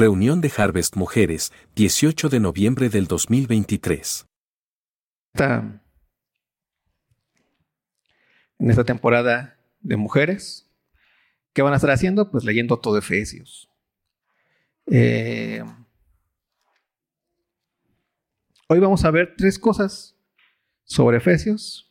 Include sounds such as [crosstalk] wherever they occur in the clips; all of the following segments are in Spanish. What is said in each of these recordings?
Reunión de Harvest Mujeres, 18 de noviembre del 2023. Esta- en esta temporada de mujeres, ¿qué van a estar haciendo? Pues leyendo todo Efesios. Eh, hoy vamos a ver tres cosas sobre Efesios.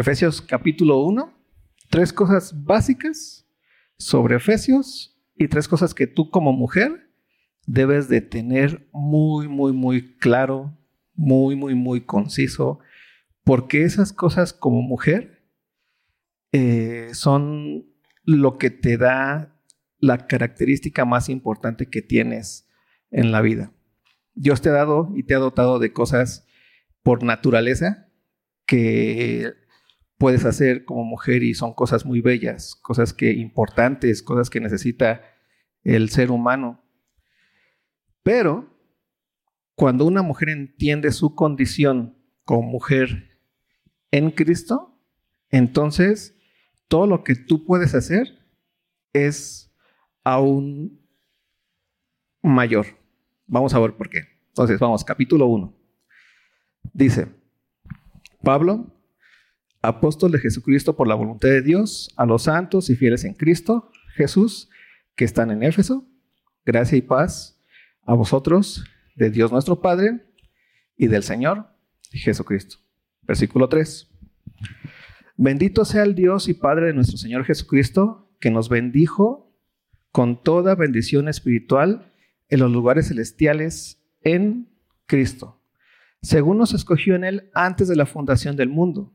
Efesios capítulo 1, tres cosas básicas sobre Efesios y tres cosas que tú como mujer debes de tener muy, muy, muy claro, muy, muy, muy conciso, porque esas cosas como mujer eh, son lo que te da la característica más importante que tienes en la vida. Dios te ha dado y te ha dotado de cosas por naturaleza que puedes hacer como mujer y son cosas muy bellas, cosas que importantes, cosas que necesita el ser humano. Pero cuando una mujer entiende su condición como mujer en Cristo, entonces todo lo que tú puedes hacer es aún mayor. Vamos a ver por qué. Entonces, vamos, capítulo 1. Dice, Pablo, apóstol de Jesucristo por la voluntad de Dios, a los santos y fieles en Cristo Jesús que están en Éfeso, gracia y paz a vosotros, de Dios nuestro Padre y del Señor Jesucristo. Versículo 3. Bendito sea el Dios y Padre de nuestro Señor Jesucristo, que nos bendijo con toda bendición espiritual en los lugares celestiales en Cristo, según nos escogió en Él antes de la fundación del mundo,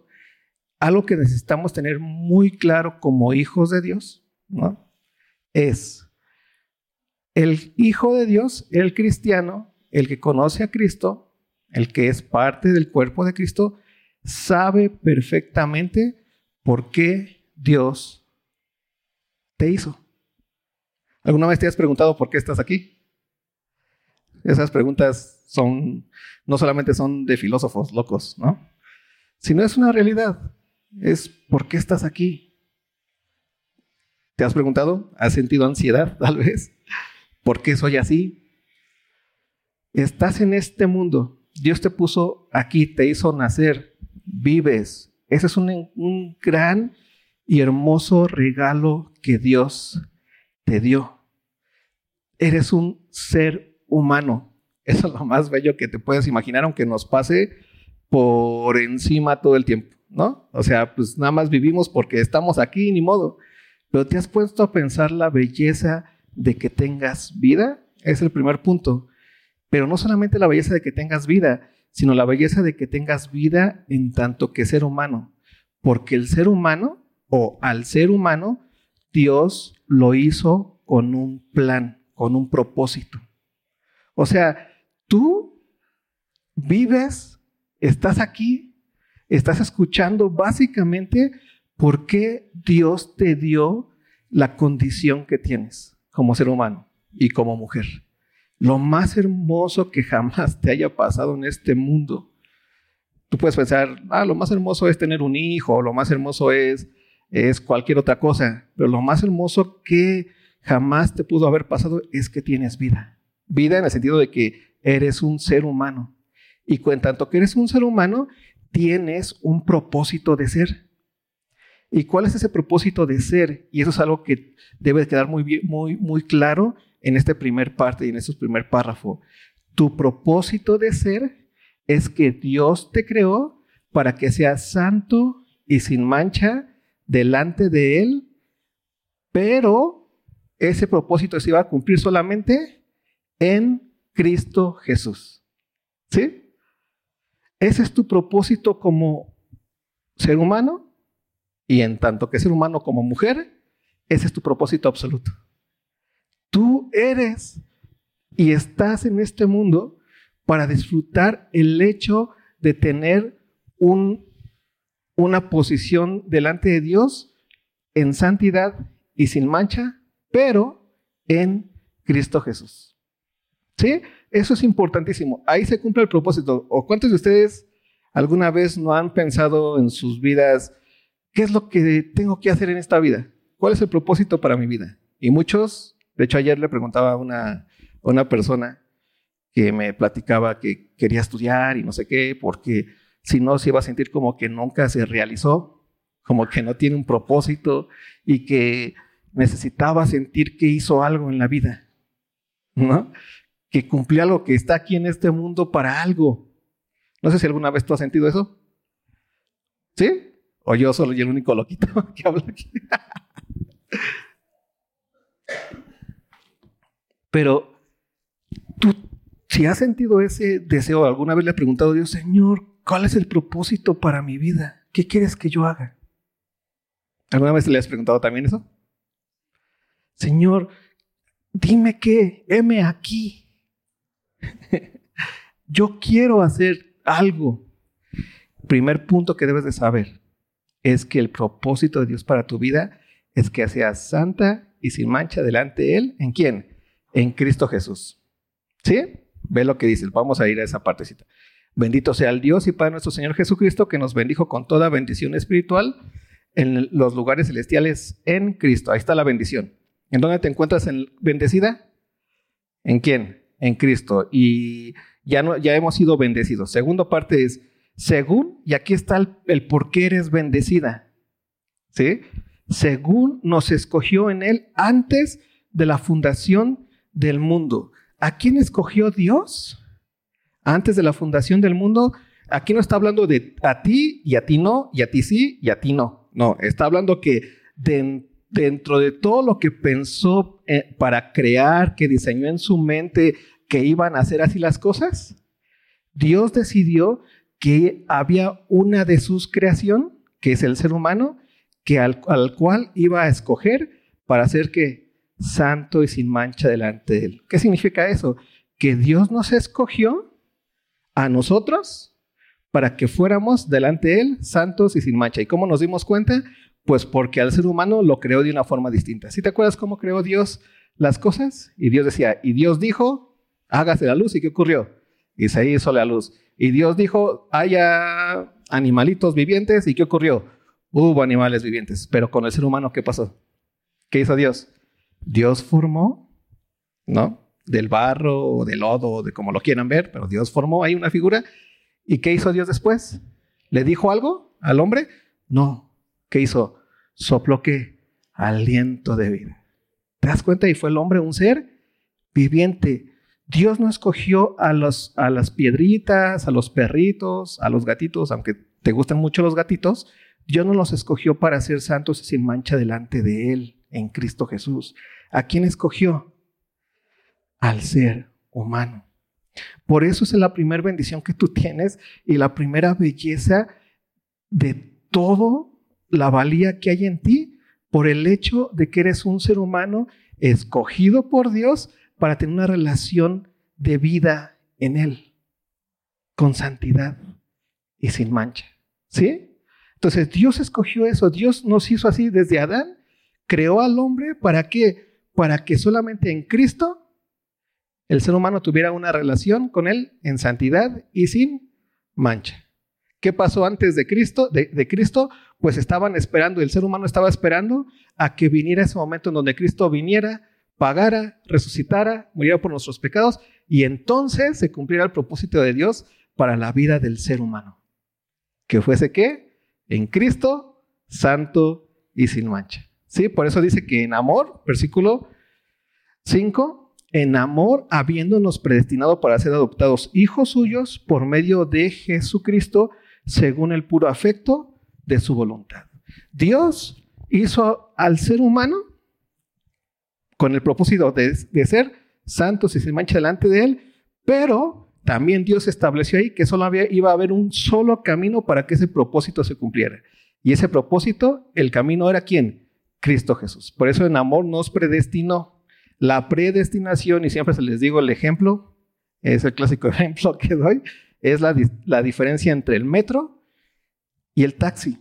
algo que necesitamos tener muy claro como hijos de Dios. Es el hijo de Dios, el cristiano, el que conoce a Cristo, el que es parte del cuerpo de Cristo, sabe perfectamente por qué Dios te hizo. ¿Alguna vez te has preguntado por qué estás aquí? Esas preguntas son, no solamente son de filósofos locos, ¿no? Sino es una realidad. Es ¿por qué estás aquí? ¿Te has preguntado? ¿Has sentido ansiedad [laughs] tal vez? ¿Por qué soy así? Estás en este mundo. Dios te puso aquí, te hizo nacer, vives. Ese es un, un gran y hermoso regalo que Dios te dio. Eres un ser humano. Eso es lo más bello que te puedes imaginar, aunque nos pase por encima todo el tiempo, ¿no? O sea, pues nada más vivimos porque estamos aquí, ni modo. Pero te has puesto a pensar la belleza de que tengas vida. Es el primer punto. Pero no solamente la belleza de que tengas vida, sino la belleza de que tengas vida en tanto que ser humano. Porque el ser humano, o al ser humano, Dios lo hizo con un plan, con un propósito. O sea, tú vives, estás aquí, estás escuchando básicamente por qué Dios te dio la condición que tienes como ser humano y como mujer. Lo más hermoso que jamás te haya pasado en este mundo. Tú puedes pensar, ah, lo más hermoso es tener un hijo, lo más hermoso es, es cualquier otra cosa, pero lo más hermoso que jamás te pudo haber pasado es que tienes vida. Vida en el sentido de que eres un ser humano. Y en tanto que eres un ser humano, tienes un propósito de ser. ¿Y cuál es ese propósito de ser? Y eso es algo que debe quedar muy, muy, muy claro en este primer parte y en este primer párrafo. Tu propósito de ser es que Dios te creó para que seas santo y sin mancha delante de Él, pero ese propósito se iba a cumplir solamente en Cristo Jesús. ¿Sí? Ese es tu propósito como ser humano y en tanto que ser humano como mujer, ese es tu propósito absoluto. Tú eres y estás en este mundo para disfrutar el hecho de tener un, una posición delante de Dios en santidad y sin mancha, pero en Cristo Jesús. ¿Sí? Eso es importantísimo. Ahí se cumple el propósito. ¿O cuántos de ustedes alguna vez no han pensado en sus vidas, ¿qué es lo que tengo que hacer en esta vida? ¿Cuál es el propósito para mi vida? Y muchos, de hecho ayer le preguntaba a una, una persona que me platicaba que quería estudiar y no sé qué, porque si no se iba a sentir como que nunca se realizó, como que no tiene un propósito y que necesitaba sentir que hizo algo en la vida, ¿no? Que cumplía algo, que está aquí en este mundo para algo. No sé si alguna vez tú has sentido eso. ¿Sí? O yo soy el único loquito [laughs] que habla aquí. Pero tú, si has sentido ese deseo, alguna vez le has preguntado a Dios, Señor, ¿cuál es el propósito para mi vida? ¿Qué quieres que yo haga? ¿Alguna vez le has preguntado también eso? Señor, dime qué, heme aquí. [laughs] yo quiero hacer algo. Primer punto que debes de saber es que el propósito de Dios para tu vida es que seas santa y sin mancha delante de Él. ¿En quién? En Cristo Jesús. ¿Sí? Ve lo que dice. Vamos a ir a esa partecita. Bendito sea el Dios y Padre nuestro Señor Jesucristo, que nos bendijo con toda bendición espiritual en los lugares celestiales en Cristo. Ahí está la bendición. ¿En dónde te encuentras bendecida? ¿En quién? En Cristo. Y ya, no, ya hemos sido bendecidos. Segunda parte es, según, y aquí está el, por qué eres bendecida, ¿sí? Según nos escogió en Él antes de la fundación del mundo. ¿A quién escogió Dios? Antes de la fundación del mundo, aquí no está hablando de a ti y a ti no, y a ti sí y a ti no. No, está hablando que dentro de todo lo que pensó eh, para crear, que diseñó en su mente que iban a hacer así las cosas, Dios decidió que había una de sus creación, que es el ser humano, que al, cual iba a escoger para ser que santo y sin mancha delante de él. ¿Qué significa eso? Que Dios nos escogió a nosotros para que fuéramos delante de él santos y sin mancha. ¿Y cómo nos dimos cuenta? Pues porque al ser humano lo creó de una forma distinta. ¿Sí te acuerdas cómo creó Dios las cosas? Y Dios decía, y Dios dijo, hágase la luz. ¿Y qué ocurrió? Y se hizo la luz. Y Dios dijo, haya animalitos vivientes. ¿Y qué ocurrió? Hubo animales vivientes. Pero con el ser humano, ¿qué pasó? ¿Qué hizo Dios? Dios formó, ¿no? Del barro o del lodo, de como lo quieran ver, pero Dios formó ahí una figura. ¿Y qué hizo Dios después? ¿Le dijo algo al hombre? No. ¿Qué hizo? Sopló qué? Aliento de vida. ¿Te das cuenta? Y fue el hombre un ser viviente, Dios no escogió a, los, a las piedritas, a los perritos, a los gatitos, aunque te gustan mucho los gatitos, Dios no los escogió para ser santos y sin mancha delante de Él, en Cristo Jesús. ¿A quién escogió? Al ser humano. Por eso es la primera bendición que tú tienes y la primera belleza de todo la valía que hay en ti por el hecho de que eres un ser humano escogido por Dios para tener una relación de vida en Él, con santidad y sin mancha. ¿Sí? Entonces Dios escogió eso, Dios nos hizo así desde Adán, creó al hombre para qué? Para que solamente en Cristo el ser humano tuviera una relación con Él en santidad y sin mancha. ¿Qué pasó antes de Cristo? De, de, Cristo, pues estaban esperando, el ser humano estaba esperando a que viniera ese momento en donde Cristo viniera pagara, resucitara, muriera por nuestros pecados y entonces se cumpliera el propósito de Dios para la vida del ser humano. Que fuese que en Cristo santo y sin mancha. ¿Sí? Por eso dice que en amor, versículo 5, en amor, habiéndonos predestinado para ser adoptados hijos suyos por medio de Jesucristo, según el puro afecto de su voluntad. Dios hizo al ser humano con el propósito de, ser santos y sin mancha delante de él, pero también Dios estableció ahí que solo había, iba a haber un solo camino para que ese propósito se cumpliera. Y ese propósito, el camino era quién? Cristo Jesús. Por eso en amor nos predestinó. La predestinación, y siempre se les digo el ejemplo, es el clásico [laughs] ejemplo que doy, es la, la diferencia entre el metro y el taxi.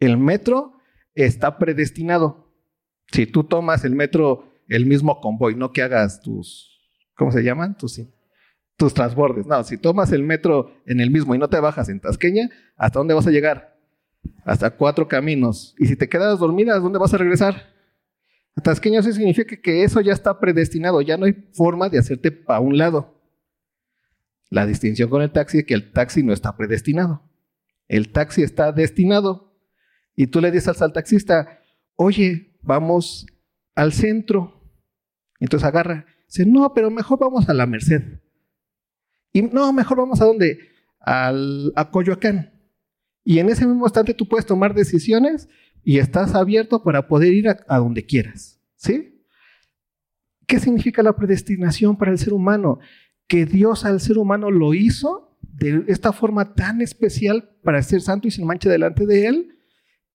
El metro está predestinado. Si tú tomas el metro, el mismo convoy, no que hagas tus, ¿cómo se llaman? Tus, tus transbordes. No, si tomas el metro en el mismo y no te bajas en Tasqueña, ¿hasta dónde vas a llegar? hasta cuatro caminos. Y si te quedas dormida, ¿dónde vas a regresar? Tasqueño eso significa que eso ya está predestinado, ya no hay forma de hacerte para un lado. La distinción con el taxi es que el taxi no está predestinado. El taxi está destinado. Y tú le dices al taxista, oye, vamos al centro. Entonces agarra. Dice, no, pero mejor vamos a la Merced. Y no, mejor vamos a dónde? Al, a Coyoacán. Y en ese mismo instante tú puedes tomar decisiones y estás abierto para poder ir a, donde quieras. ¿Sí? ¿Qué significa la predestinación para el ser humano? Que Dios al ser humano lo hizo de esta forma tan especial para ser santo y sin mancha delante de Él,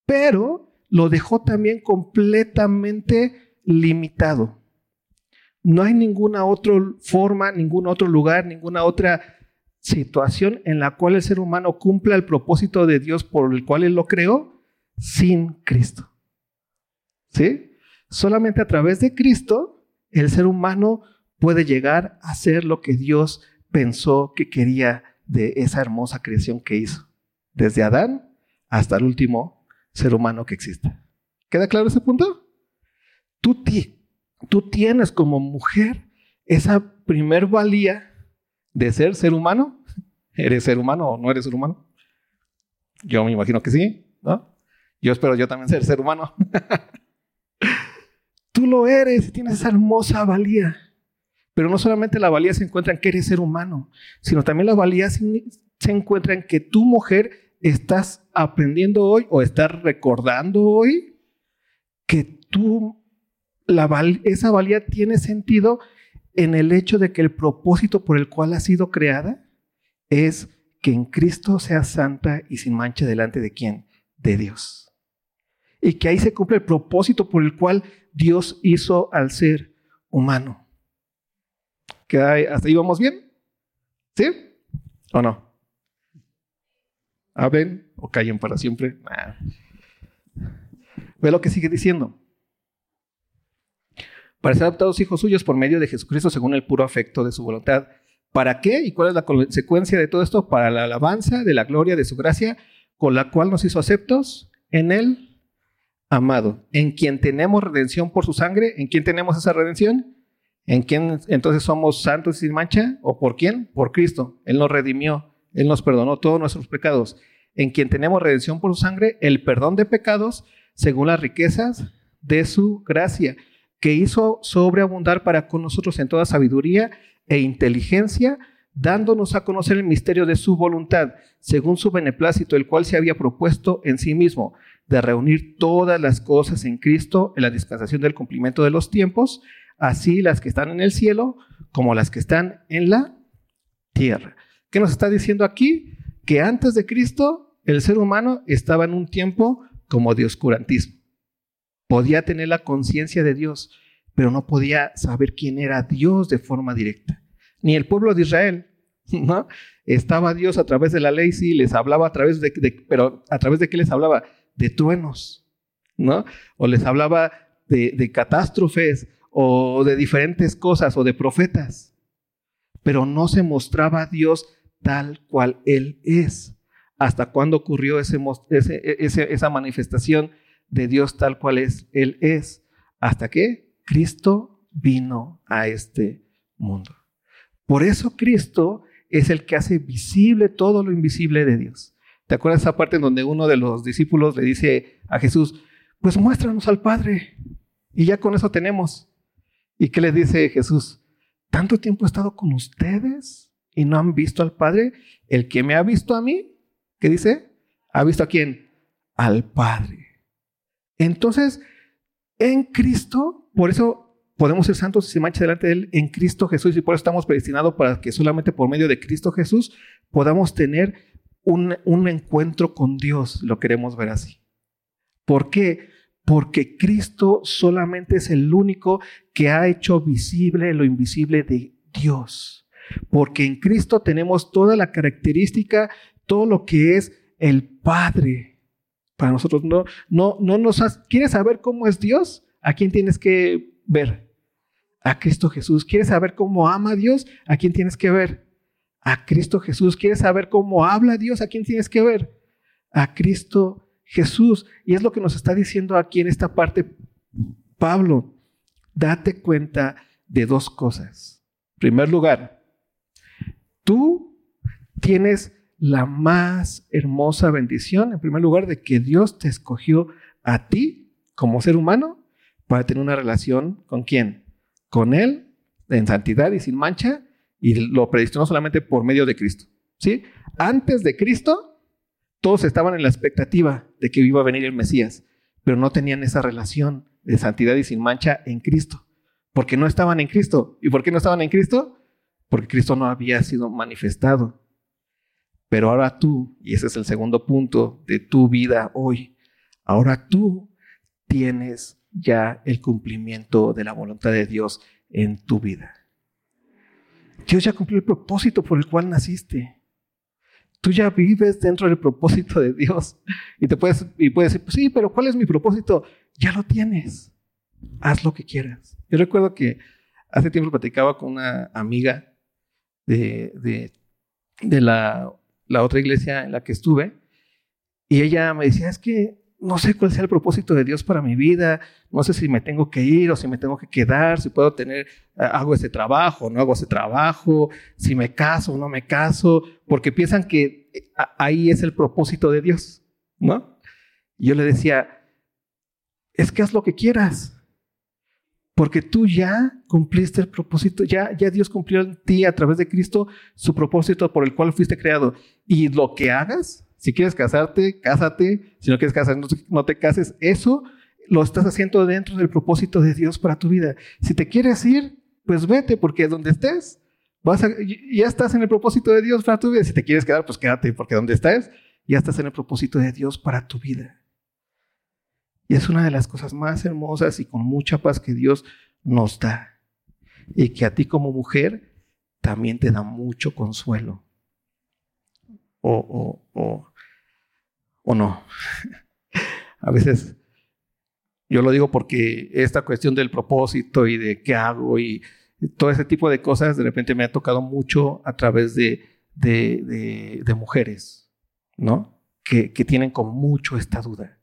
pero lo dejó también completamente limitado. No hay ninguna otra forma, ningún otro lugar, ninguna otra situación en la cual el ser humano cumpla el propósito de Dios por el cual Él lo creó sin Cristo. ¿Sí? Solamente a través de Cristo el ser humano puede llegar a ser lo que Dios pensó que quería de esa hermosa creación que hizo. Desde Adán hasta el último ser humano que exista. ¿Queda claro ese punto? Tú, tú tienes como mujer esa primer valía de ser ser humano. [laughs] ¿Eres ser humano o no eres ser humano? Yo me imagino que sí, ¿no? Yo espero yo también ser ser humano. [laughs] Tú lo eres y tienes esa hermosa valía. Pero no solamente la valía se encuentra en que eres ser humano, sino también la valía se, encuentra en que tu mujer estás aprendiendo hoy o estás recordando hoy que tú, esa valía tiene sentido en el hecho de que el propósito por el cual ha sido creada es que en Cristo sea santa y sin mancha delante de quién? De Dios. Y que ahí se cumple el propósito por el cual Dios hizo al ser humano. ¿Hasta ahí vamos bien? ¿Sí? ¿O no? ¿Hablen o callen para siempre? Ve lo que sigue diciendo para ser adoptados hijos suyos por medio de Jesucristo según el puro afecto de su voluntad. ¿Para qué? ¿Y cuál es la consecuencia de todo esto? Para la alabanza de la gloria de su gracia, con la cual nos hizo aceptos en el amado, en quien tenemos redención por su sangre. ¿En quién tenemos esa redención? ¿En quién entonces somos santos y sin mancha? ¿O por quién? Por Cristo. Él nos redimió, Él nos perdonó todos nuestros pecados. En quien tenemos redención por su sangre, el perdón de pecados según las riquezas de su gracia que hizo sobreabundar para con nosotros en toda sabiduría e inteligencia, dándonos a conocer el misterio de su voluntad, según su beneplácito, el cual se había propuesto en sí mismo, de reunir todas las cosas en Cristo en la dispensación del cumplimiento de los tiempos, así las que están en el cielo como las que están en la tierra. ¿Qué nos está diciendo aquí? Que antes de Cristo el ser humano estaba en un tiempo como de oscurantismo. Podía tener la conciencia de Dios, pero no podía saber quién era Dios de forma directa. Ni el pueblo de Israel, [laughs] ¿no? Estaba Dios a través de la ley, sí, les hablaba a través de, pero a través de qué les hablaba? De truenos, ¿no? O les hablaba de, de catástrofes o de diferentes cosas o de profetas, pero no se mostraba a Dios tal cual Él es. ¿Hasta cuándo ocurrió ese, ese, esa manifestación de Dios tal cual es, Él es, hasta que Cristo vino a este mundo. Por eso Cristo es el que hace visible todo lo invisible de Dios. ¿Te acuerdas esa parte en donde uno de los discípulos le dice a Jesús, pues muéstranos al Padre y ya con eso tenemos? ¿Y qué le dice Jesús? ¿Tanto tiempo he estado con ustedes y no han visto al Padre? El que me ha visto a mí, ¿qué dice? ¿Ha visto a quién? Al Padre. Entonces, en Cristo, por eso podemos ser santos y sin mancha delante de Él en Cristo Jesús y por eso estamos predestinados para que solamente por medio de Cristo Jesús podamos tener un, un encuentro con Dios, lo queremos ver así. ¿Por qué? Porque Cristo solamente es el único que ha hecho visible lo invisible de Dios. Porque en Cristo tenemos toda la característica, todo lo que es el Padre. Para nosotros no, no, no nos ¿Quieres saber cómo es Dios? ¿A quién tienes que ver? A Cristo Jesús. ¿Quieres saber cómo ama a Dios? ¿A quién tienes que ver? A Cristo Jesús. ¿Quieres saber cómo habla Dios? ¿A quién tienes que ver? A Cristo Jesús. Y es lo que nos está diciendo aquí en esta parte Pablo. Date cuenta de dos cosas. En primer lugar, tú tienes la más hermosa bendición, en primer lugar, de que Dios te escogió a ti como ser humano para tener una relación con quién? Con Él, en santidad y sin mancha, y lo predestinó solamente por medio de Cristo. ¿Sí? Antes de Cristo, todos estaban en la expectativa de que iba a venir el Mesías, pero no tenían esa relación de santidad y sin mancha en Cristo, porque no estaban en Cristo. ¿Y por qué no estaban en Cristo? Porque Cristo no había sido manifestado. Pero ahora tú, y ese es el segundo punto de tu vida hoy, ahora tú tienes ya el cumplimiento de la voluntad de Dios en tu vida. Dios ya cumplió el propósito por el cual naciste. Tú ya vives dentro del propósito de Dios. Y te puedes, y puedes decir, pues sí, pero ¿cuál es mi propósito? Ya lo tienes. Haz lo que quieras. Yo recuerdo que hace tiempo platicaba con una amiga de, de, la la otra iglesia en la que estuve, y ella me decía, es que no sé cuál sea el propósito de Dios para mi vida, no sé si me tengo que ir o si me tengo que quedar, si puedo tener, hago ese trabajo, o no hago ese trabajo, si me caso o no me caso, porque piensan que eh, ahí es el propósito de Dios, ¿no? Y yo le decía, es que haz lo que quieras, porque tú ya cumpliste el propósito, ya, Dios cumplió en ti a través de Cristo su propósito por el cual fuiste creado. Y lo que hagas, si quieres casarte, cásate, si no quieres casar, no, te cases, eso lo estás haciendo dentro del propósito de Dios para tu vida. Si te quieres ir, pues vete, porque donde estés, vas ya estás en el propósito de Dios para tu vida. Si te quieres quedar, pues quédate, porque donde estés, ya estás en el propósito de Dios para tu vida. Y es una de las cosas más hermosas y con mucha paz que Dios nos da. Y que a ti como mujer también te da mucho consuelo. O, o, o, o no. [laughs] a veces yo lo digo porque esta cuestión del propósito y de qué hago y todo ese tipo de cosas de repente me ha tocado mucho a través de, de, de, mujeres, ¿no? Que, que tienen con mucho esta duda.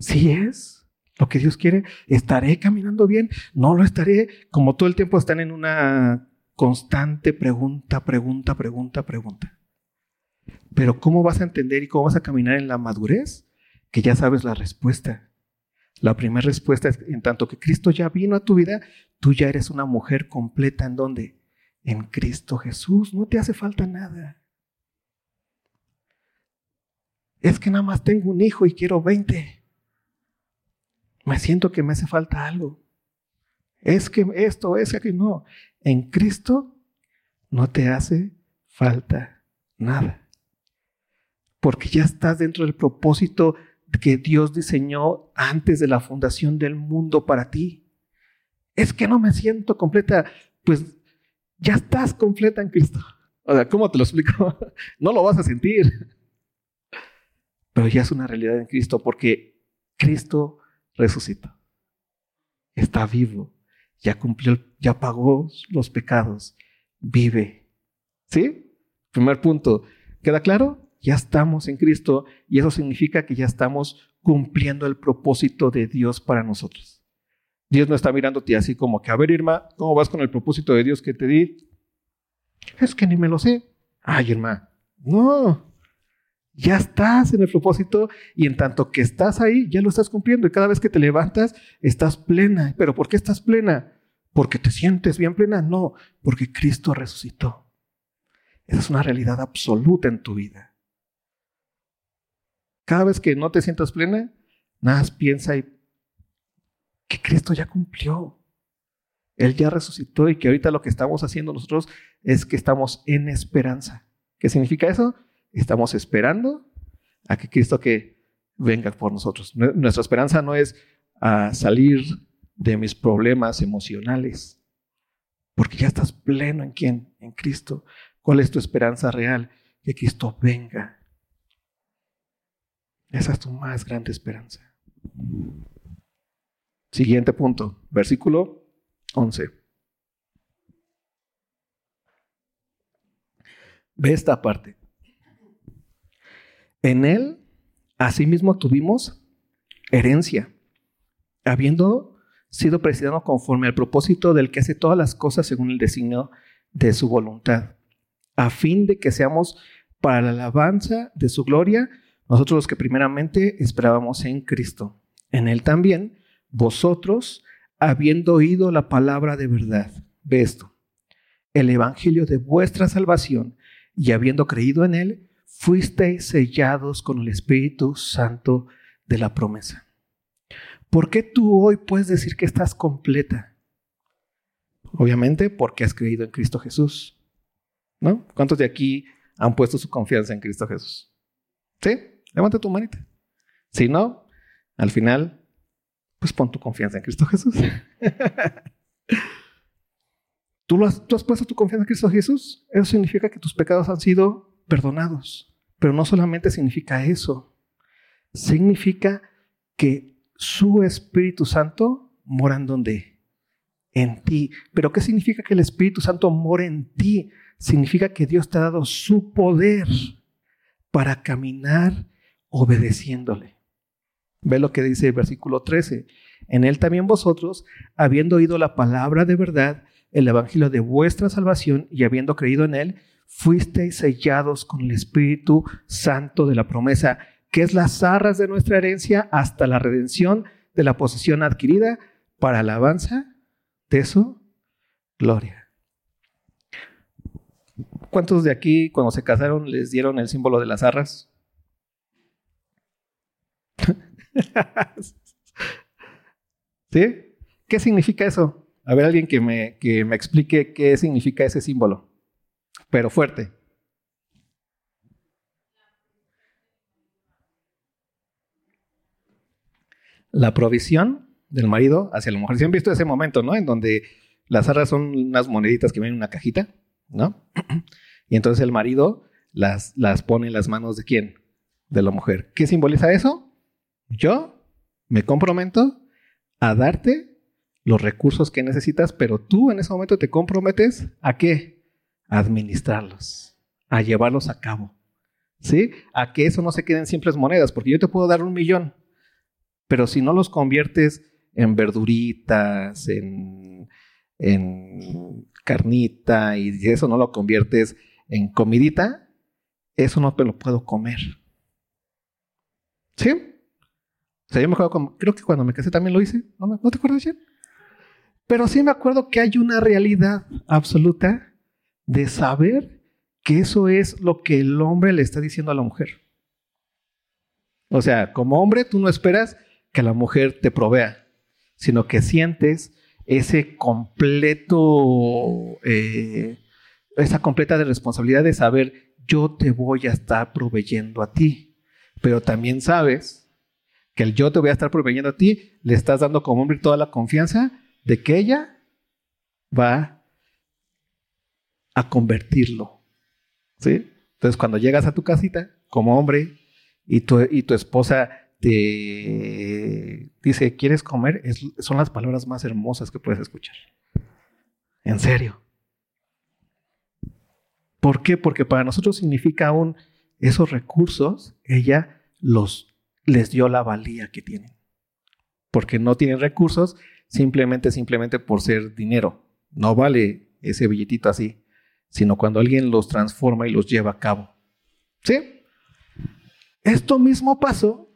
Si es lo que Dios quiere, estaré caminando bien, no lo estaré, como todo el tiempo están en una constante pregunta, pregunta, pregunta, pregunta. Pero ¿cómo vas a entender y cómo vas a caminar en la madurez? Que ya sabes la respuesta. La primera respuesta es, en tanto que Cristo ya vino a tu vida, tú ya eres una mujer completa en donde? En Cristo Jesús, no te hace falta nada. Es que nada más tengo un hijo y quiero 20 me siento que me hace falta algo. Es que esto, es que no. En Cristo no te hace falta nada. Porque ya estás dentro del propósito que Dios diseñó antes de la fundación del mundo para ti. Es que no me siento completa. Pues ya estás completa en Cristo. O sea, ¿cómo te lo explico? [laughs] No lo vas a sentir. Pero ya es una realidad en Cristo porque Cristo resucitó. Está vivo. Ya cumplió, ya pagó los pecados. Vive. ¿Sí? Primer punto. ¿Queda claro? Ya estamos en Cristo y eso significa que ya estamos cumpliendo el propósito de Dios para nosotros. Dios no está mirándote así como que, a ver, Irma, ¿cómo vas con el propósito de Dios que te di? Es que ni me lo sé. Ay, Irma, no. Ya estás en el propósito y en tanto que estás ahí, ya lo estás cumpliendo. Y cada vez que te levantas, estás plena. ¿Pero por qué estás plena? ¿Porque te sientes bien plena? No, porque Cristo resucitó. Esa es una realidad absoluta en tu vida. Cada vez que no te sientas plena, nada más piensa y que Cristo ya cumplió. Él ya resucitó y que ahorita lo que estamos haciendo nosotros es que estamos en esperanza. ¿Qué significa eso? Estamos esperando a que Cristo que venga por nosotros. Nuestra esperanza no es a salir de mis problemas emocionales, porque ya estás pleno en quién, en Cristo. ¿Cuál es tu esperanza real? Que Cristo venga. Esa es tu más grande esperanza. Siguiente punto, versículo 11. Ve esta parte. En él, asimismo, tuvimos herencia, habiendo sido presidido conforme al propósito del que hace todas las cosas según el designio de su voluntad, a fin de que seamos para la alabanza de su gloria, nosotros los que primeramente esperábamos en Cristo. En él también, vosotros, habiendo oído la palabra de verdad, ve esto, el evangelio de vuestra salvación, y habiendo creído en él, fuisteis sellados con el Espíritu Santo de la promesa. ¿Por qué tú hoy puedes decir que estás completa? Obviamente porque has creído en Cristo Jesús. ¿No? ¿Cuántos de aquí han puesto su confianza en Cristo Jesús? ¿Sí? Levanta tu manita. Si no, al final, pues pon tu confianza en Cristo Jesús. [laughs] ¿Tú, has, ¿Tú has puesto tu confianza en Cristo Jesús? Eso significa que tus pecados han sido perdonados. Pero no solamente significa eso, significa que su Espíritu Santo mora en donde? En ti. Pero ¿qué significa que el Espíritu Santo mora en ti? Significa que Dios te ha dado su poder para caminar obedeciéndole. Ve lo que dice el versículo 13. En él también vosotros, habiendo oído la palabra de verdad, el evangelio de vuestra salvación y habiendo creído en él, fuisteis sellados con el Espíritu Santo de la promesa, que es las arras de nuestra herencia hasta la redención de la posesión adquirida para alabanza de su gloria. ¿Cuántos de aquí cuando se casaron les dieron el símbolo de las arras? [laughs] ¿Sí? ¿Qué significa eso? A ver, alguien que me, que me explique qué significa ese símbolo pero fuerte. La provisión del marido hacia la mujer. ¿Se han visto ese momento, no? En donde las arras son unas moneditas que vienen en una cajita, ¿no? [clears throat] Y entonces el marido las, las pone en las manos de quién? De la mujer. ¿Qué simboliza eso? Yo me comprometo a darte los recursos que necesitas, pero tú en ese momento te comprometes a qué? Administrarlos, a llevarlos a cabo. ¿Sí? A que eso no se queden simples monedas, porque yo te puedo dar un millón, pero si no los conviertes en verduritas, en, en carnita, y eso no lo conviertes en comidita, eso no te lo puedo comer. ¿Sí? O sea, yo me acuerdo, creo que cuando me casé también lo hice, ¿no, ¿no te acuerdas, Jen? Pero sí me acuerdo que hay una realidad absoluta de saber que eso es lo que el hombre le está diciendo a la mujer. O sea, como hombre tú no esperas que la mujer te provea, sino que sientes ese completo, eh, esa completa de responsabilidad de saber, yo te voy a estar proveyendo a ti, pero también sabes que el yo te voy a estar proveyendo a ti, le estás dando como hombre toda la confianza de que ella va a convertirlo. ¿Sí? Entonces, cuando llegas a tu casita como hombre y tu, y tu esposa te dice, ¿quieres comer? son las palabras más hermosas que puedes escuchar. En serio. ¿Por qué? Porque para nosotros significa aún esos recursos, ella los, les dio la valía que tienen. Porque no tienen recursos simplemente, simplemente por ser dinero. No vale ese billetito así sino cuando alguien los transforma y los lleva a cabo. ¿Sí? Esto mismo pasó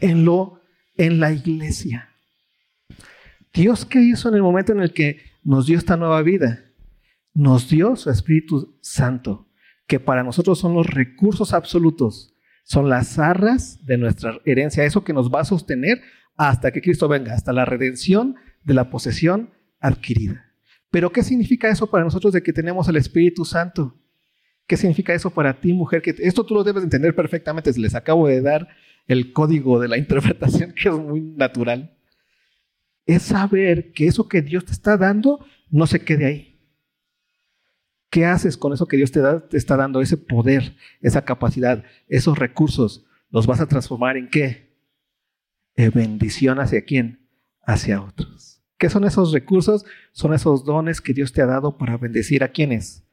en lo en la iglesia. Dios qué hizo en el momento en el que nos dio esta nueva vida? Nos dio su Espíritu Santo, que para nosotros son los recursos absolutos, son las arras de nuestra herencia, eso que nos va a sostener hasta que Cristo venga, hasta la redención de la posesión adquirida. Pero ¿qué significa eso para nosotros de que tenemos el Espíritu Santo? ¿Qué significa eso para ti, mujer? Que esto tú lo debes entender perfectamente. Les acabo de dar el código de la [laughs] interpretación que es muy natural. Es saber que eso que Dios te está dando no se quede ahí. ¿Qué haces con eso que Dios te, te está dando? Ese poder, esa capacidad, esos recursos, ¿los vas a transformar en qué? En bendición hacia quién? Hacia otros. ¿Qué son esos recursos? Son esos dones que Dios te ha dado para bendecir a quienes?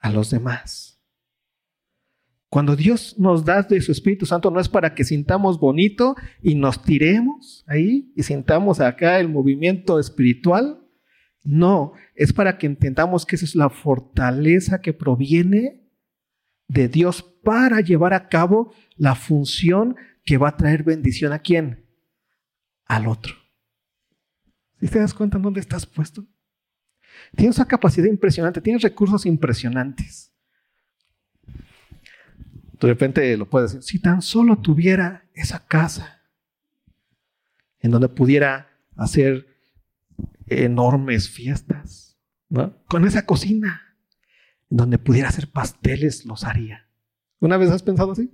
A los demás. Cuando Dios nos da de su Espíritu Santo no es para que sintamos bonito y nos tiremos ahí y sintamos acá el movimiento espiritual. No, es para que entendamos que esa es la fortaleza que proviene de Dios para llevar a cabo la función que va a traer bendición a quién? Al otro. ¿Sí te das cuenta en dónde estás puesto? Tienes una capacidad impresionante, tienes recursos impresionantes de repente lo puedes decir, si tan solo tuviera esa casa en donde pudiera hacer enormes fiestas, con esa cocina, en donde pudiera hacer pasteles, los haría. ¿Una vez has pensado así?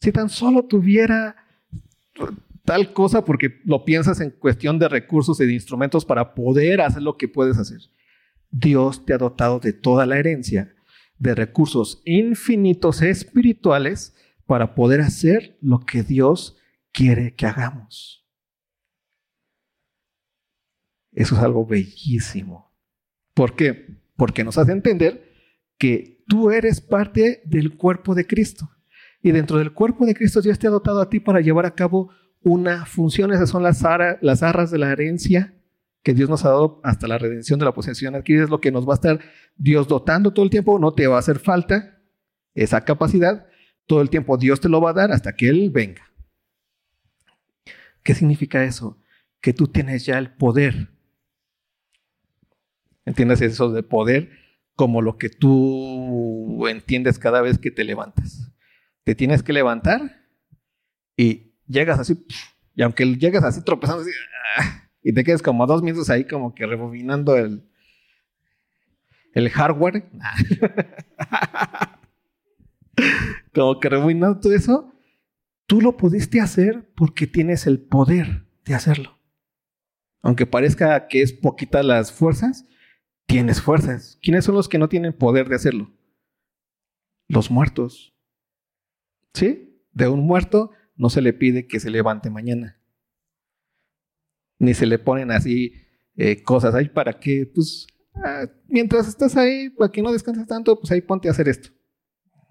Si tan solo tuviera tal cosa, porque lo piensas en cuestión de recursos y de instrumentos para poder hacer lo que puedes hacer. Dios te ha dotado de toda la herencia de recursos infinitos espirituales para poder hacer lo que Dios quiere que hagamos. Eso es algo bellísimo. ¿Por qué? Porque nos hace entender que tú eres parte del cuerpo de Cristo. Y dentro del cuerpo de Cristo Dios te ha dotado a ti para llevar a cabo una función. Esas son las, las arras de la herencia que Dios nos ha dado hasta la redención de la posesión adquirida. Es lo que nos va a estar Dios dotando todo el tiempo. No te va a hacer falta esa capacidad. Todo el tiempo Dios te lo va a dar hasta que Él venga. ¿Qué significa eso? Que tú tienes ya el poder. ¿Entiendes eso de poder? Como lo que tú entiendes cada vez que te levantas. Te tienes que levantar y llegas así, y aunque llegas así tropezando, así, ¡ah! y te quedes como dos minutos ahí como que rebobinando el, el hardware. [laughs] como que rebobinando todo eso. Tú lo pudiste hacer porque tienes el poder de hacerlo. Aunque parezca que es poquita las fuerzas, tienes fuerzas. ¿Quiénes son los que no tienen poder de hacerlo? Los muertos. ¿Sí? De un muerto no se le pide que se levante mañana ni se le ponen así eh, cosas ahí para que, pues, ah, mientras estás ahí, para que no descanses tanto, pues ahí ponte a hacer esto.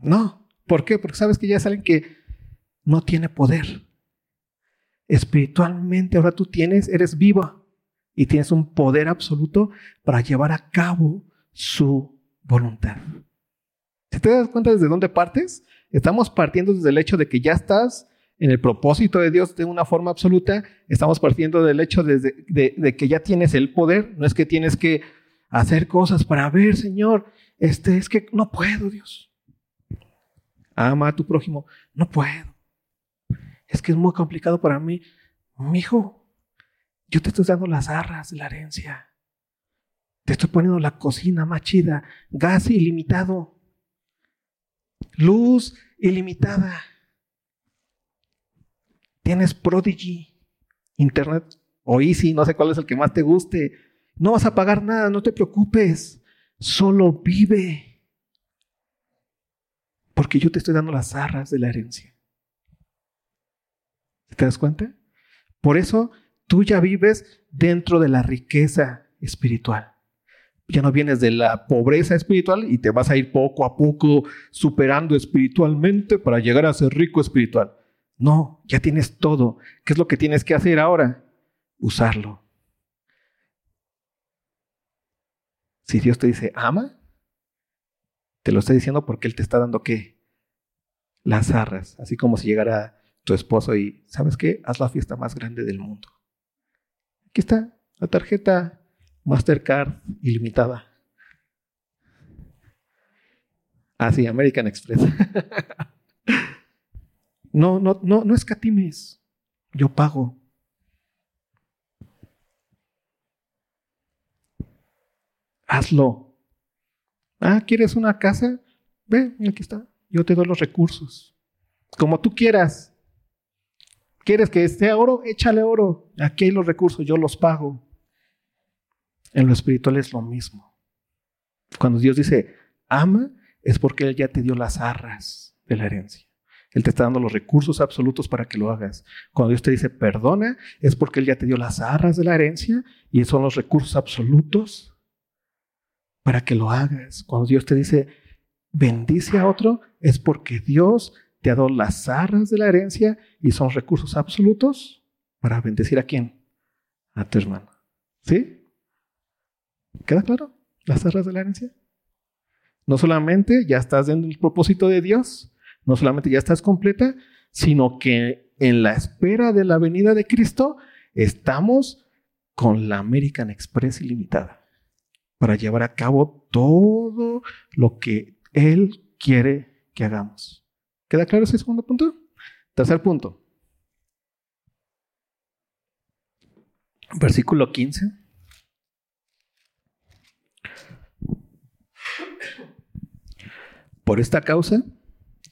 No, ¿por qué? Porque sabes que ya alguien que no tiene poder. Espiritualmente ahora tú tienes, eres viva y tienes un poder absoluto para llevar a cabo su voluntad. Si te das cuenta desde dónde partes, estamos partiendo desde el hecho de que ya estás en el propósito de Dios de una forma absoluta, estamos partiendo del hecho de, que ya tienes el poder, no es que tienes que hacer cosas para ver, Señor, este, es que no puedo, Dios. Ama a tu prójimo, no puedo. Es que es muy complicado para mí. Mi hijo, yo te estoy dando las arras de la herencia. Te estoy poniendo la cocina más chida, gas ilimitado, luz ilimitada. Tienes Prodigy, Internet o Easy, no sé cuál es el que más te guste. No vas a pagar nada, no te preocupes. Solo vive. Porque yo te estoy dando las arras de la herencia. ¿Te das cuenta? Por eso tú ya vives dentro de la riqueza espiritual. Ya no vienes de la pobreza espiritual y te vas a ir poco a poco superando espiritualmente para llegar a ser rico espiritual. No, ya tienes todo. ¿Qué es lo que tienes que hacer ahora? Usarlo. Si Dios te dice, ama, te lo está diciendo porque Él te está dando qué? las arras, así como si llegara tu esposo y, ¿sabes qué? Haz la fiesta más grande del mundo. Aquí está la tarjeta Mastercard ilimitada. Ah, sí, American Express. [laughs] no, no, no, no escatimes. Yo pago. Hazlo. Ah, ¿quieres una casa? Ve, aquí está. Yo te doy los recursos. Como tú quieras. ¿Quieres que esté oro? Échale oro. Aquí hay los recursos, yo los pago. En lo espiritual es lo mismo. Cuando Dios dice, ama, es porque Él ya te dio las arras de la herencia. Él te está dando los recursos absolutos para que lo hagas. Cuando Dios te dice perdona, es porque Él ya te dio las arras de la herencia y son los recursos absolutos para que lo hagas. Cuando Dios te dice bendice a otro, es porque Dios te ha dado las arras de la herencia y son recursos absolutos para bendecir a quién? A tu hermano. ¿Sí? ¿Queda claro? Las arras de la herencia. No solamente ya estás dentro del propósito de Dios, no solamente ya estás completa, sino que en la espera de la venida de Cristo estamos con la American Express ilimitada para llevar a cabo todo lo que Él quiere que hagamos. ¿Queda claro ese segundo punto? Tercer punto. Versículo 15. Por esta causa,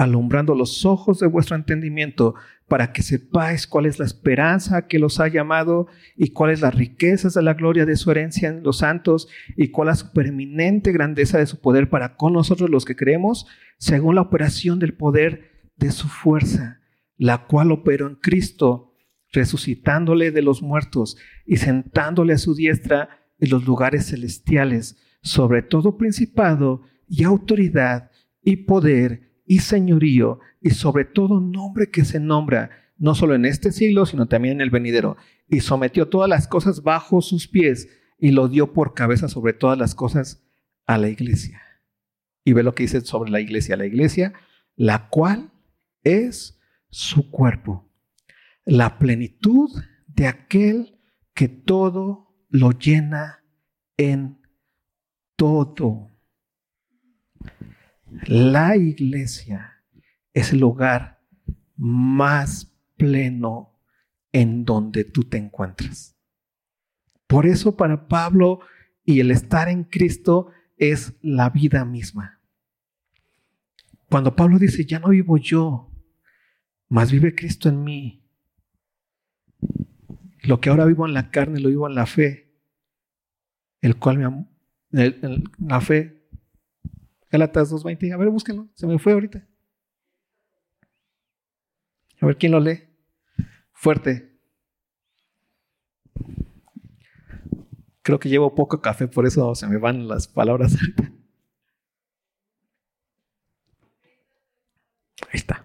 alumbrando los ojos de vuestro entendimiento, para que sepáis cuál es la esperanza que los ha llamado y cuáles las riquezas de la gloria de su herencia en los santos y cuál la supereminente grandeza de su poder para con nosotros los que creemos, según la operación del poder de su fuerza, la cual operó en Cristo, resucitándole de los muertos y sentándole a su diestra en los lugares celestiales, sobre todo principado y autoridad y poder y señorío y sobre todo nombre que se nombra, no solo en este siglo, sino también en el venidero. Y sometió todas las cosas bajo sus pies y lo dio por cabeza sobre todas las cosas a la iglesia. Y ve lo que dice sobre la iglesia. La iglesia, la cual es su cuerpo, la plenitud de aquel que todo lo llena en todo. La iglesia es el lugar más pleno en donde tú te encuentras. Por eso para Pablo y el estar en Cristo es la vida misma. Cuando Pablo dice, ya no vivo yo, más vive Cristo en mí. Lo que ahora vivo en la carne lo vivo en la fe, el cual me, la fe Galatas 2.20. A ver, búsquenlo. Se me fue ahorita. A ver quién lo lee. Fuerte. Creo que llevo poco café, por eso se me van las palabras. Ahí está.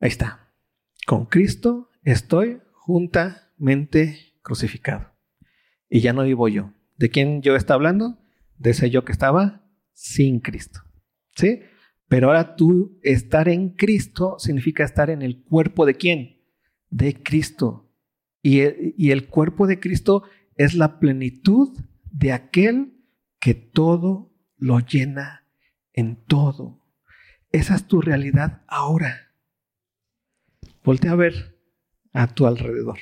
Ahí está. Con Cristo estoy juntamente crucificado. Y ya no vivo yo. ¿De quién yo está hablando? De ese yo que estaba sin Cristo. ¿Sí? Pero ahora tú estar en Cristo significa estar en el cuerpo de quién? De Cristo. Y el, y el cuerpo de Cristo es la plenitud de aquel que todo lo llena en todo. Esa es tu realidad ahora. Voltea a ver a tu alrededor.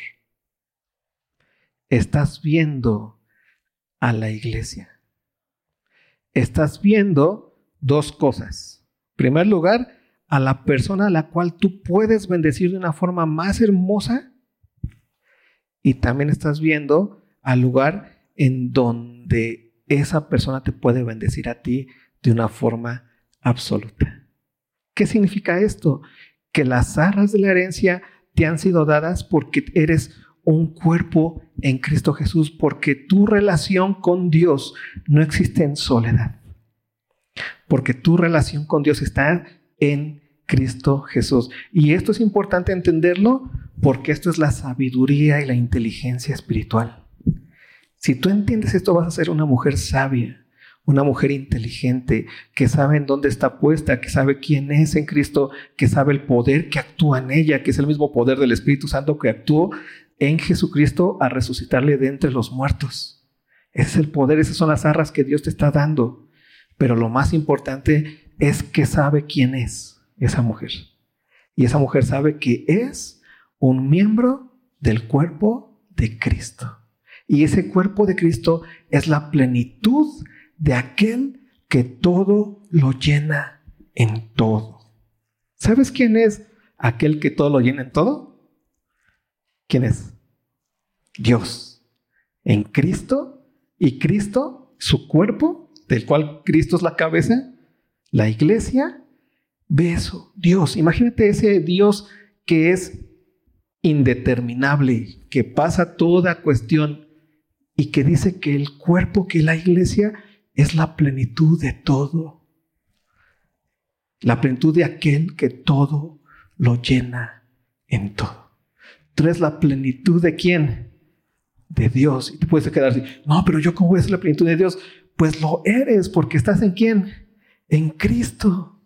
Estás viendo a la iglesia. Estás viendo dos cosas. En primer lugar, a la persona a la cual tú puedes bendecir de una forma más hermosa. Y también estás viendo al lugar en donde esa persona te puede bendecir a ti de una forma absoluta. ¿Qué significa esto? Que las arras de la herencia te han sido dadas porque eres un cuerpo en Cristo Jesús, porque tu relación con Dios no existe en soledad, porque tu relación con Dios está en Cristo Jesús. Y esto es importante entenderlo porque esto es la sabiduría y la inteligencia espiritual. Si tú entiendes esto, vas a ser una mujer sabia, una mujer inteligente, que sabe en dónde está puesta, que sabe quién es en Cristo, que sabe el poder que actúa en ella, que es el mismo poder del Espíritu Santo que actuó en Jesucristo a resucitarle de entre los muertos. Ese es el poder, esas son las arras que Dios te está dando. Pero lo más importante es que sabe quién es esa mujer. Y esa mujer sabe que es un miembro del cuerpo de Cristo. Y ese cuerpo de Cristo es la plenitud de aquel que todo lo llena en todo. ¿Sabes quién es aquel que todo lo llena en todo? ¿Quién es? Dios. En Cristo y Cristo, su cuerpo, del cual Cristo es la cabeza, la iglesia, ve eso, Dios. Imagínate ese Dios que es indeterminable, que pasa toda cuestión y que dice que el cuerpo, que la iglesia, es la plenitud de todo. La plenitud de aquel que todo lo llena en todo. Tú eres la plenitud de quién? De Dios. Y te puedes quedar así, no, pero yo cómo voy a ser la plenitud de Dios? Pues lo eres porque estás en quién? En Cristo.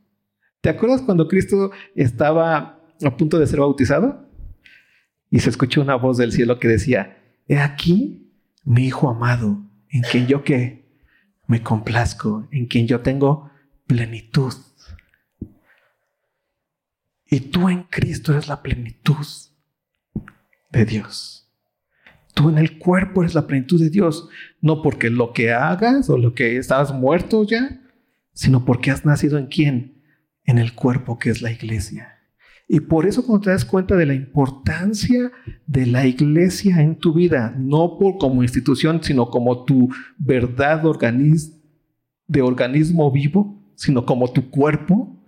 ¿Te acuerdas cuando Cristo estaba a punto de ser bautizado? Y se escuchó una voz del cielo que decía, he aquí mi Hijo amado, en quien yo que me complazco, en quien yo tengo plenitud. Y tú en Cristo eres la plenitud de Dios. Tú en el cuerpo eres la plenitud de Dios, no porque lo que hagas o lo que estás muerto ya, sino porque has nacido en quién? En el cuerpo que es la iglesia. Y por eso cuando te das cuenta de la importancia de la iglesia en tu vida, no por como institución, sino como tu verdad de organismo vivo, sino como tu cuerpo,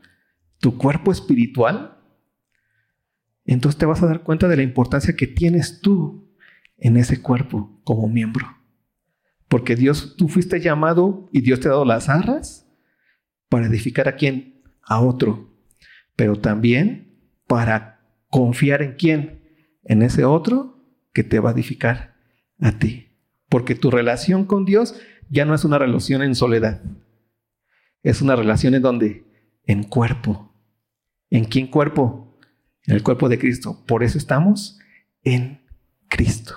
tu cuerpo espiritual, entonces te vas a dar cuenta de la importancia que tienes tú en ese cuerpo como miembro. Porque Dios, tú fuiste llamado y Dios te ha dado las arras para edificar a quién? A otro. Pero también para confiar en quién? En ese otro que te va a edificar a ti. Porque tu relación con Dios ya no es una relación en soledad. Es una relación en donde? En cuerpo. ¿En quién cuerpo? en el cuerpo de Cristo. Por eso estamos en Cristo.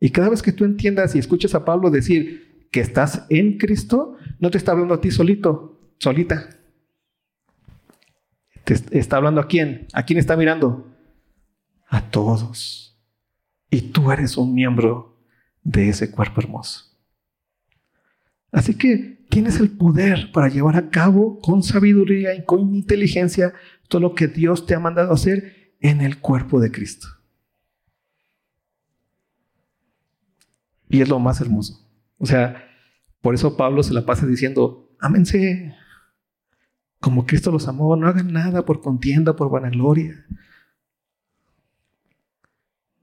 Y cada vez que tú entiendas y escuches a Pablo decir que estás en Cristo, no te está hablando a ti solito, solita. Te está hablando a quién? ¿A quién está mirando? A todos. Y tú eres un miembro de ese cuerpo hermoso. Así que tienes el poder para llevar a cabo con sabiduría y con inteligencia todo lo que Dios te ha mandado hacer en el cuerpo de Cristo. Y es lo más hermoso. O sea, por eso Pablo se la pasa diciendo, ámense como Cristo los amó, no hagan nada por contienda, por vanagloria.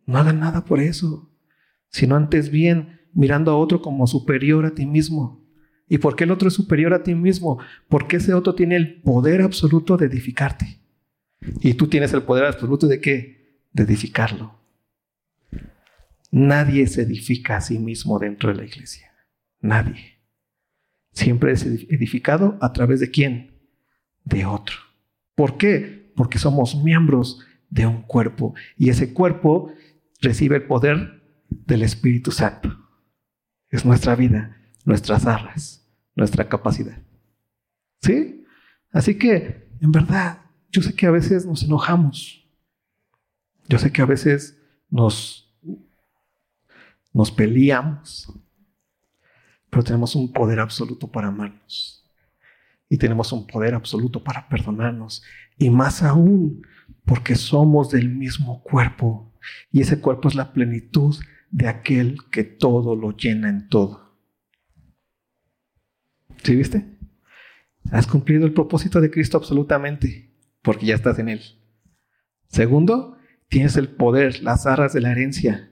No hagan nada por eso, sino antes bien mirando a otro como superior a ti mismo. ¿Y por qué el otro es superior a ti mismo? Porque ese otro tiene el poder absoluto de edificarte. Y tú tienes el poder absoluto de qué? De edificarlo. Nadie se edifica a sí mismo dentro de la iglesia. Nadie. Siempre es edificado a través de quién? De otro. ¿Por qué? Porque somos miembros de un cuerpo y ese cuerpo recibe el poder del Espíritu Santo. Es nuestra vida, nuestras arras, nuestra capacidad. ¿Sí? Así que, en verdad, yo sé que a veces nos enojamos. Yo sé que a veces nos, nos peleamos. Pero tenemos un poder absoluto para amarnos. Y tenemos un poder absoluto para perdonarnos. Y más aún, porque somos del mismo cuerpo. Y ese cuerpo es la plenitud de aquel que todo lo llena en todo. ¿Sí viste? has cumplido el propósito de Cristo absolutamente, porque ya estás en Él. Segundo, tienes el poder, las arras de la herencia,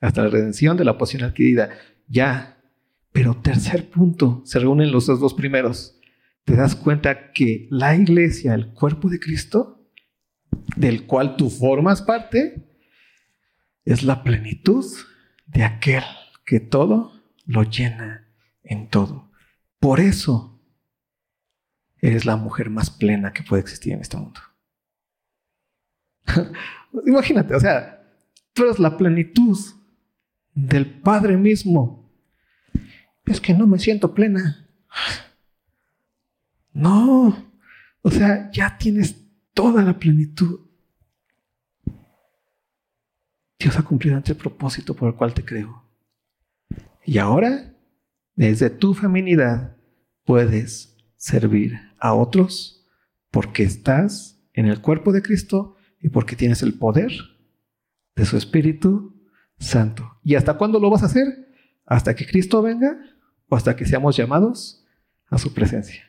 hasta la redención de la posición adquirida. Ya. Pero tercer punto, se reúnen los dos primeros. Te das cuenta que la iglesia, el cuerpo de Cristo, del cual tú formas parte, es la plenitud de aquel que todo lo llena en todo. Por eso eres la mujer más plena que puede existir en este mundo. [laughs] Imagínate, o sea, tú eres la plenitud del Padre mismo. Es que no me siento plena. No, o sea, ya tienes toda la plenitud. Dios ha cumplido ante el propósito por el cual te creo. Y ahora, desde tu feminidad, puedes servir a otros porque estás en el cuerpo de Cristo y porque tienes el poder de su Espíritu Santo. ¿Y hasta cuándo lo vas a hacer? Hasta que Cristo venga o hasta que seamos llamados a su presencia.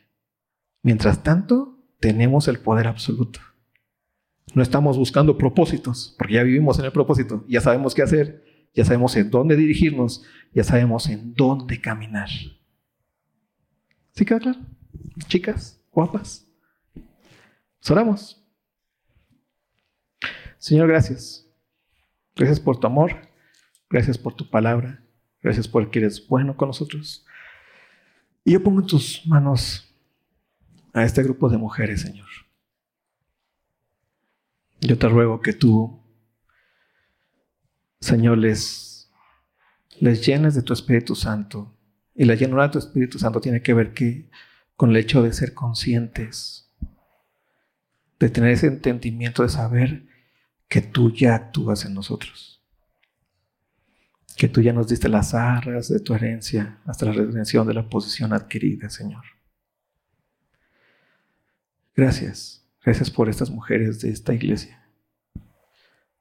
Mientras tanto, tenemos el poder absoluto. No estamos buscando propósitos, porque ya vivimos en el propósito, ya sabemos qué hacer, ya sabemos en dónde dirigirnos, ya sabemos en dónde caminar. ¿Sí queda claro? Chicas, guapas. Oramos. Señor, gracias. Gracias por tu amor. Gracias por tu palabra. Gracias por que eres bueno con nosotros. Y yo pongo en tus manos a este grupo de mujeres, Señor. Yo te ruego que tú, Señor, les, les llenes de tu Espíritu Santo. Y la llenura de tu Espíritu Santo tiene que ver que, con el hecho de ser conscientes, de tener ese entendimiento, de saber que tú ya actúas en nosotros. Que tú ya nos diste las arras de tu herencia hasta la redención de la posición adquirida, Señor. Gracias. Gracias por estas mujeres de esta iglesia.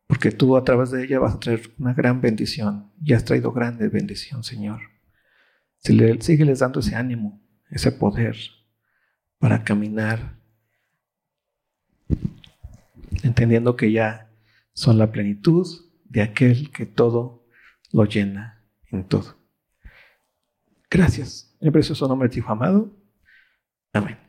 Porque tú a través de ella vas a traer una gran bendición y has traído grande bendición, Señor. Sígueles dando ese ánimo, ese poder para caminar, entendiendo que ya son la plenitud de aquel que todo lo llena en todo. Gracias. En el precioso nombre de tu amado. Amén.